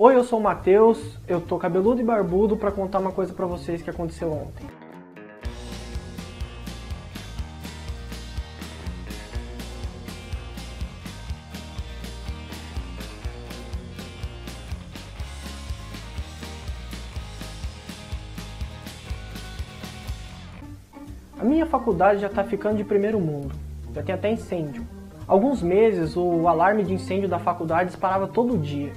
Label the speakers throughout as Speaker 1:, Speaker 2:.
Speaker 1: Oi, eu sou o Matheus, eu tô cabeludo e barbudo para contar uma coisa para vocês que aconteceu ontem. A minha faculdade já está ficando de primeiro mundo, já tem até incêndio. Alguns meses o alarme de incêndio da faculdade disparava todo dia.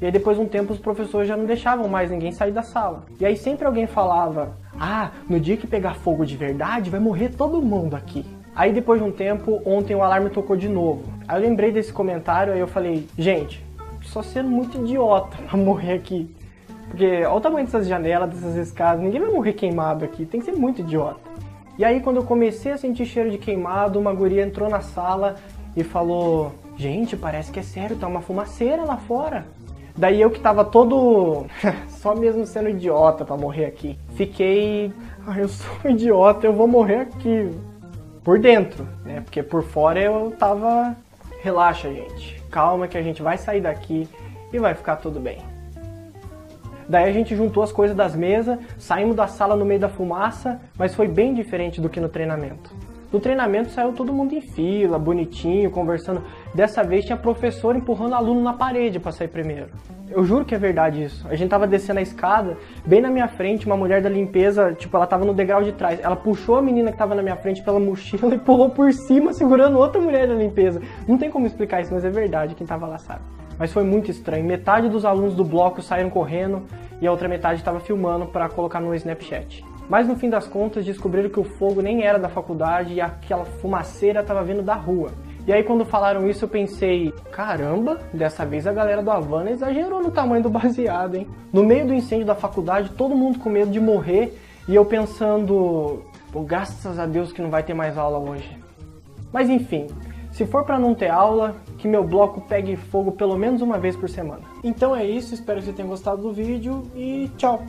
Speaker 1: E aí depois de um tempo os professores já não deixavam mais ninguém sair da sala. E aí sempre alguém falava: "Ah, no dia que pegar fogo de verdade, vai morrer todo mundo aqui". Aí depois de um tempo, ontem o alarme tocou de novo. Aí eu lembrei desse comentário, aí eu falei: "Gente, só sendo muito idiota pra morrer aqui". Porque olha o tamanho dessas janelas, dessas escadas, ninguém vai morrer queimado aqui, tem que ser muito idiota. E aí quando eu comecei a sentir cheiro de queimado, uma guria entrou na sala e falou: Gente, parece que é sério, tá uma fumaceira lá fora. Daí eu que tava todo. só mesmo sendo idiota para morrer aqui. Fiquei. Ah, eu sou um idiota, eu vou morrer aqui. Por dentro, né? Porque por fora eu tava. Relaxa, gente. Calma que a gente vai sair daqui e vai ficar tudo bem. Daí a gente juntou as coisas das mesas, saímos da sala no meio da fumaça, mas foi bem diferente do que no treinamento. No treinamento saiu todo mundo em fila, bonitinho, conversando. Dessa vez tinha professor empurrando aluno na parede para sair primeiro. Eu juro que é verdade isso. A gente tava descendo a escada, bem na minha frente, uma mulher da limpeza, tipo, ela tava no degrau de trás. Ela puxou a menina que tava na minha frente pela mochila e pulou por cima, segurando outra mulher da limpeza. Não tem como explicar isso, mas é verdade, quem tava lá sabe. Mas foi muito estranho. Metade dos alunos do bloco saíram correndo e a outra metade estava filmando para colocar no Snapchat. Mas no fim das contas descobriram que o fogo nem era da faculdade e aquela fumaceira estava vindo da rua. E aí quando falaram isso eu pensei, caramba, dessa vez a galera do Havana exagerou no tamanho do baseado, hein? No meio do incêndio da faculdade, todo mundo com medo de morrer e eu pensando, pô, graças a Deus que não vai ter mais aula hoje. Mas enfim, se for para não ter aula, que meu bloco pegue fogo pelo menos uma vez por semana. Então é isso, espero que você tenha gostado do vídeo e tchau.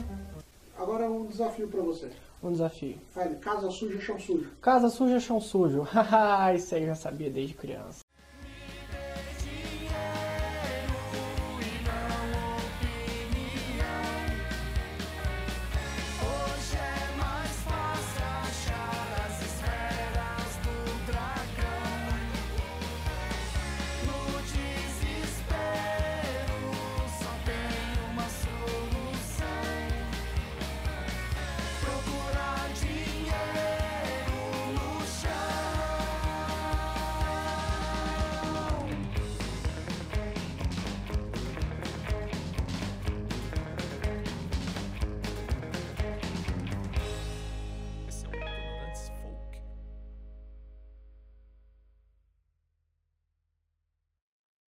Speaker 2: Agora um desafio para você.
Speaker 1: Um desafio.
Speaker 2: Fale, casa suja, chão sujo.
Speaker 1: Casa suja, chão sujo. Haha, isso aí eu já sabia desde criança.